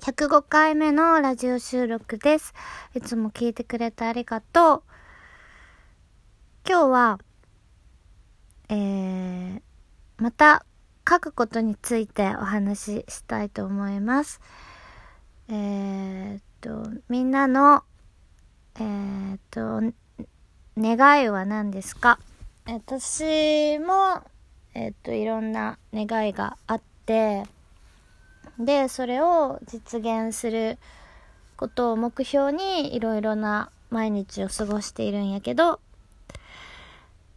105回目のラジオ収録です。いつも聞いてくれてありがとう。今日は、えー、また書くことについてお話ししたいと思います。えーっと、みんなの、えーっと、願いは何ですか？私も、えっと、いろんな願いがあって、でそれを実現することを目標にいろいろな毎日を過ごしているんやけど、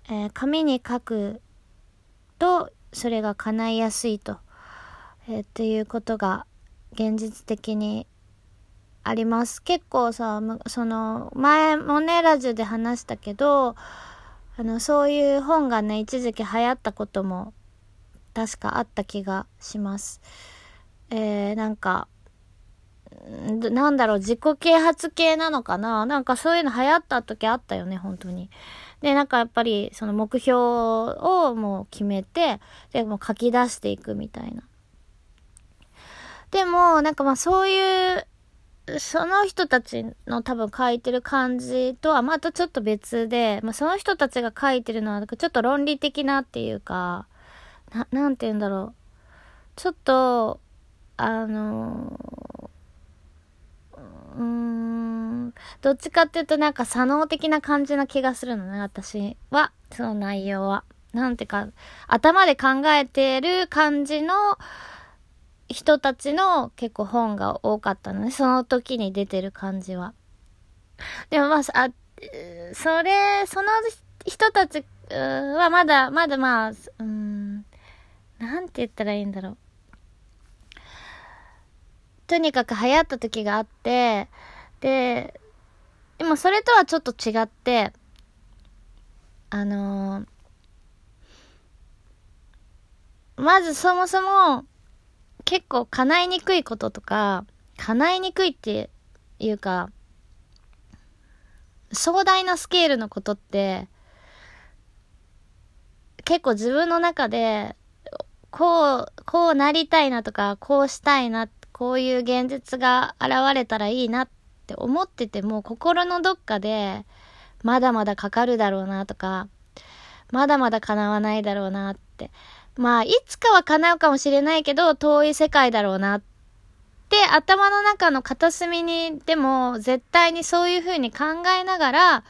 えー紙に書くとそれが叶いやすいと、えーっていうことが現実的にあります結構さその前もねラジオで話したけどあのそういう本がね一時期流行ったことも確かあった気がします。えー、なんか、んなんだろう、自己啓発系なのかな？なんかそういうの流行った時あったよね、本当に。で、なんかやっぱりその目標をもう決めて、で、も書き出していくみたいな。でも、なんかまあそういう、その人たちの多分書いてる感じとはまたちょっと別で、まあその人たちが書いてるのはちょっと論理的なっていうか、な、なんて言うんだろう。ちょっと、あのうーん、どっちかっていうとなんか左脳的な感じな気がするのね、私は。その内容は。なんてか、頭で考えてる感じの人たちの結構本が多かったのね。その時に出てる感じは。でもまあ、あ、それ、その人たちはまだ、まだまあ、うん、なんて言ったらいいんだろう。とにかく流行った時があって、で、でもそれとはちょっと違って、あのーまずそもそも結構叶いにくいこととか、叶いにくいっていうか、壮大なスケールのことって、結構自分の中で、こう、こうなりたいなとか、こうしたいなっ、こういう現実が現れたらいいなって思ってても、心のどっかで、まだまだかかるだろうなとか、まだまだ叶わないだろうなって。まあ、いつかは叶うかもしれないけど、遠い世界だろうなって、頭の中の片隅に、でも、絶対にそういう風に考えながら、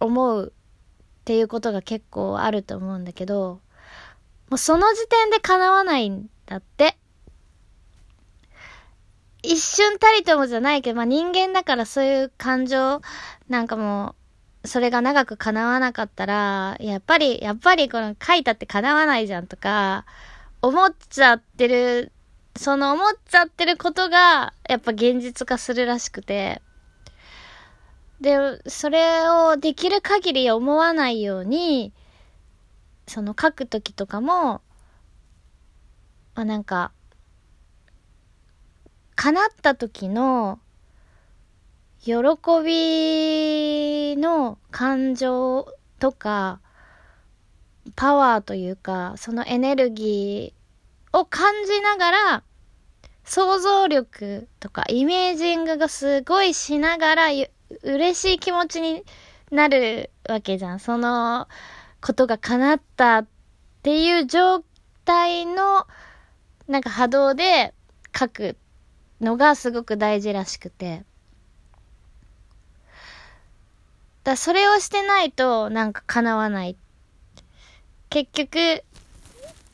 思うっていうことが結構あると思うんだけど、もうその時点で叶わないんだって。一瞬たりともじゃないけど、まあ人間だからそういう感情、なんかも、それが長く叶わなかったら、やっぱり、やっぱりこの書いたって叶わないじゃんとか、思っちゃってる、その思っちゃってることが、やっぱ現実化するらしくて。で、それをできる限り思わないように、その書くときとかも、まあなんか、叶った時の、喜びの感情とか、パワーというか、そのエネルギーを感じながら、想像力とかイメージングがすごいしながら、嬉しい気持ちになるわけじゃん。そのことが叶ったっていう状態の、なんか波動で書くのがすごく大事らしくて。だそれをしてないとなんか叶わない。結局、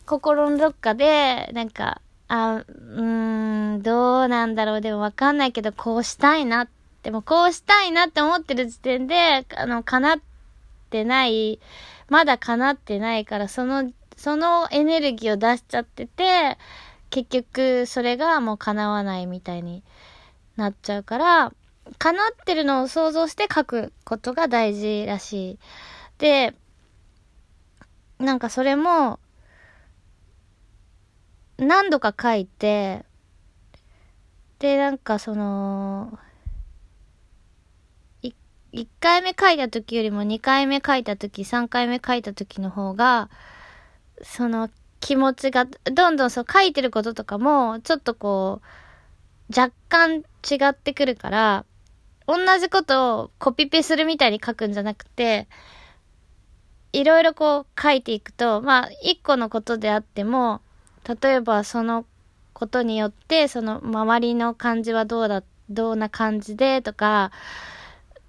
心のどっかで、なんか、あ、うーん、どうなんだろう、でもわかんないけど、こうしたいな。でもこうしたいなって思ってる時点で、あの、叶ってない、まだ叶ってないから、その、そのエネルギーを出しちゃってて、結局それがもう叶わないみたいになっちゃうから、叶ってるのを想像して書くことが大事らしい。で、なんかそれも、何度か書いて、で、なんかその、1回目書いた時よりも2回目書いた時、3回目書いた時の方が、その気持ちが、どんどんそう書いてることとかも、ちょっとこう、若干違ってくるから、同じことをコピペするみたいに書くんじゃなくて、いろいろこう書いていくと、まあ、一個のことであっても、例えばそのことによって、その周りの感じはどうだ、どんな感じでとか、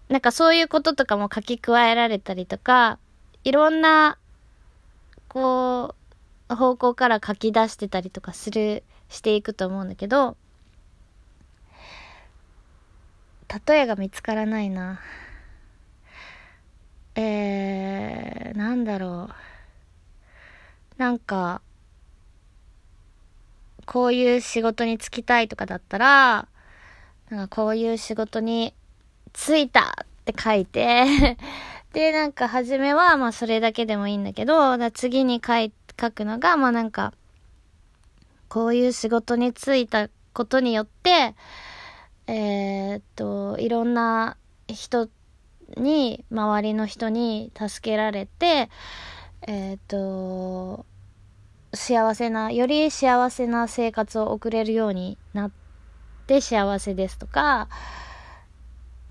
なんかそういうこととかも書き加えられたりとか、いろんな、こう、方向から書き出してたりとかする、していくと思うんだけど、例えが見つからないな。えー、なんだろう。なんか、こういう仕事に就きたいとかだったら、なんかこういう仕事に就いたって書いて で、なんか初めはまあそれだけでもいいんだけど、だ次に書い書くのが、まあなんか、こういう仕事に就いたことによって、えー、っと、いろんな人に、周りの人に助けられて、えー、っと、幸せな、より幸せな生活を送れるようになって幸せですとか、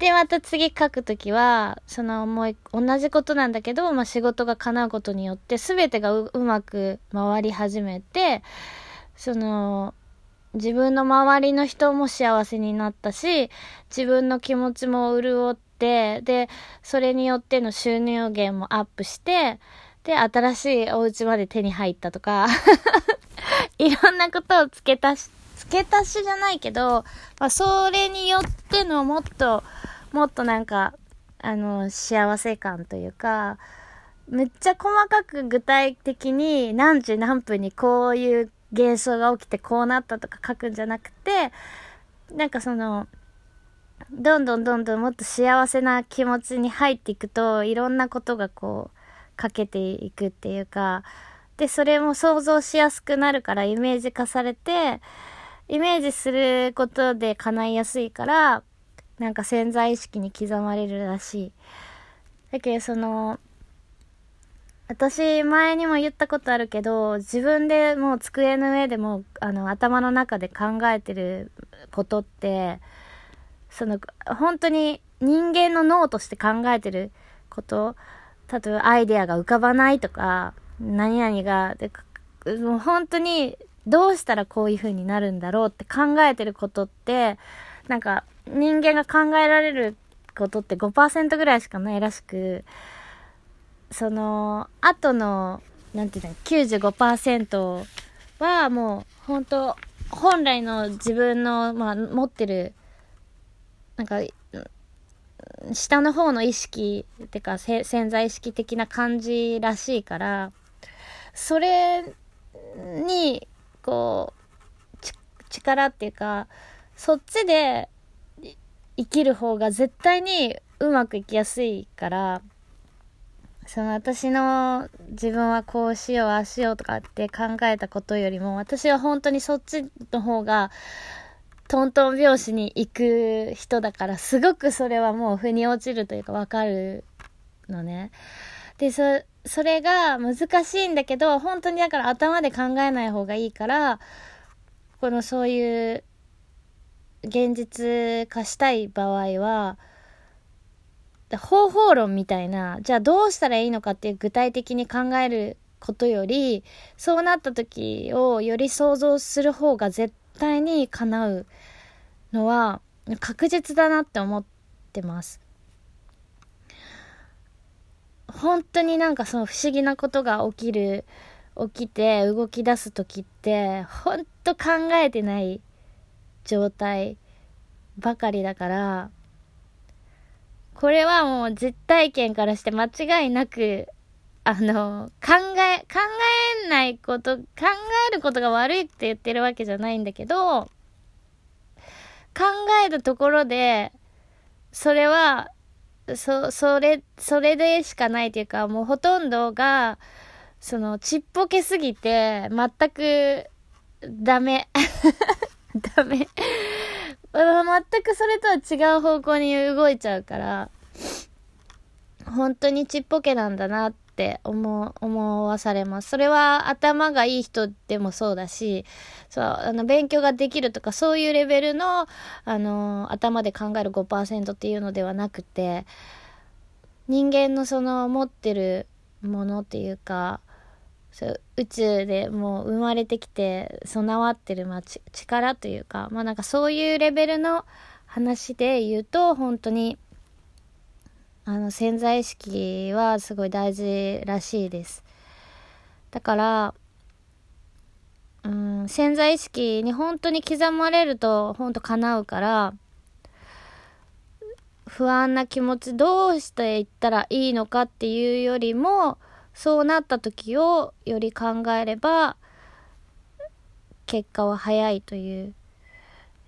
で、また次書くときは、そのもう同じことなんだけど、まあ、仕事が叶うことによって、すべてがうまく回り始めて、その、自分の周りの人も幸せになったし、自分の気持ちも潤って、で、それによっての収入源もアップして、で、新しいお家まで手に入ったとか いろんなことを付け足し、付け足しじゃないけど、まあ、それによってのもっと、もっとなんか、あの、幸せ感というか、めっちゃ細かく具体的に何時何分にこういう現象が起きてこうなったとか書くんじゃなくて、なんかその、どんどんどんどんもっと幸せな気持ちに入っていくと、いろんなことがこう、かけていくっていうか、で、それも想像しやすくなるからイメージ化されて、イメージすることで叶いやすいから、なんか潜在意識に刻まれるらしい。だけどその、私前にも言ったことあるけど自分でもう机の上でもあの頭の中で考えてることってその本当に人間の脳として考えてること例えばアイデアが浮かばないとか何々がでもう本当にどうしたらこういう風になるんだろうって考えてることってなんか人間が考えられることって5%ぐらいしかないらしくその、後の、なんていうの、95%はもう、本当本来の自分の、まあ、持ってる、なんか、下の方の意識、ってか、潜在意識的な感じらしいから、それに、こう、力っていうか、そっちで生きる方が絶対にうまくいきやすいから、その私の自分はこうしよう、ああしようとかって考えたことよりも、私は本当にそっちの方が、トントン拍子に行く人だから、すごくそれはもう腑に落ちるというかわかるのね。で、そ、それが難しいんだけど、本当にだから頭で考えない方がいいから、このそういう現実化したい場合は、方法論みたいな、じゃあどうしたらいいのかっていう具体的に考えることより、そうなった時をより想像する方が絶対に叶うのは確実だなって思ってます。本当になんかその不思議なことが起きる、起きて動き出す時って、本当考えてない状態ばかりだから、これはもう実体験からして間違いなく、あの、考え、考えないこと、考えることが悪いって言ってるわけじゃないんだけど、考えたところで、それは、そ、それ、それでしかないというか、もうほとんどが、その、ちっぽけすぎて、全く、ダメ。ダメ。全くそれとは違う方向に動いちゃうから、本当にちっぽけなんだなって思思わされます。それは頭がいい人でもそうだし、そう、あの、勉強ができるとかそういうレベルの、あの、頭で考える5%っていうのではなくて、人間のその持ってるものっていうか、そう宇宙でもう生まれてきて備わってる、まあ、力というか、まあなんかそういうレベルの話で言うと、本当にあの潜在意識はすごい大事らしいです。だからうん潜在意識に本当に刻まれると本当叶うから不安な気持ちどうしていったらいいのかっていうよりもそうなった時をより考えれば結果は早いという、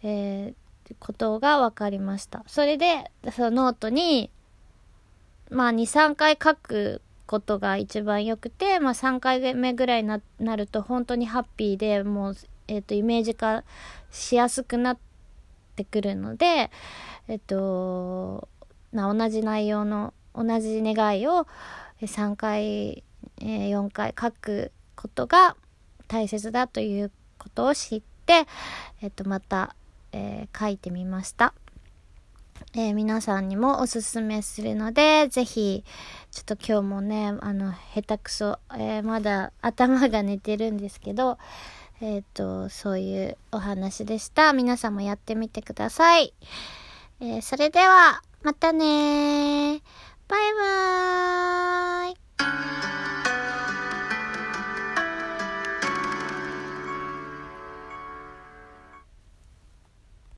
えー、ことが分かりました。それでそのノートにまあ2、3回書くことが一番良くて、まあ3回目ぐらいになると本当にハッピーでもう、えっ、ー、と、イメージ化しやすくなってくるので、えっ、ー、と、な同じ内容の同じ願いを3回、え、4回書くことが大切だということを知って、えっ、と、また、え書いてみました。えー、皆さんにもおすすめするので、ぜひ、ちょっと今日もね、あの、下手くそ、えー、まだ頭が寝てるんですけど、えっ、ー、と、そういうお話でした。皆さんもやってみてください。えそれでは、またねバイバーイ。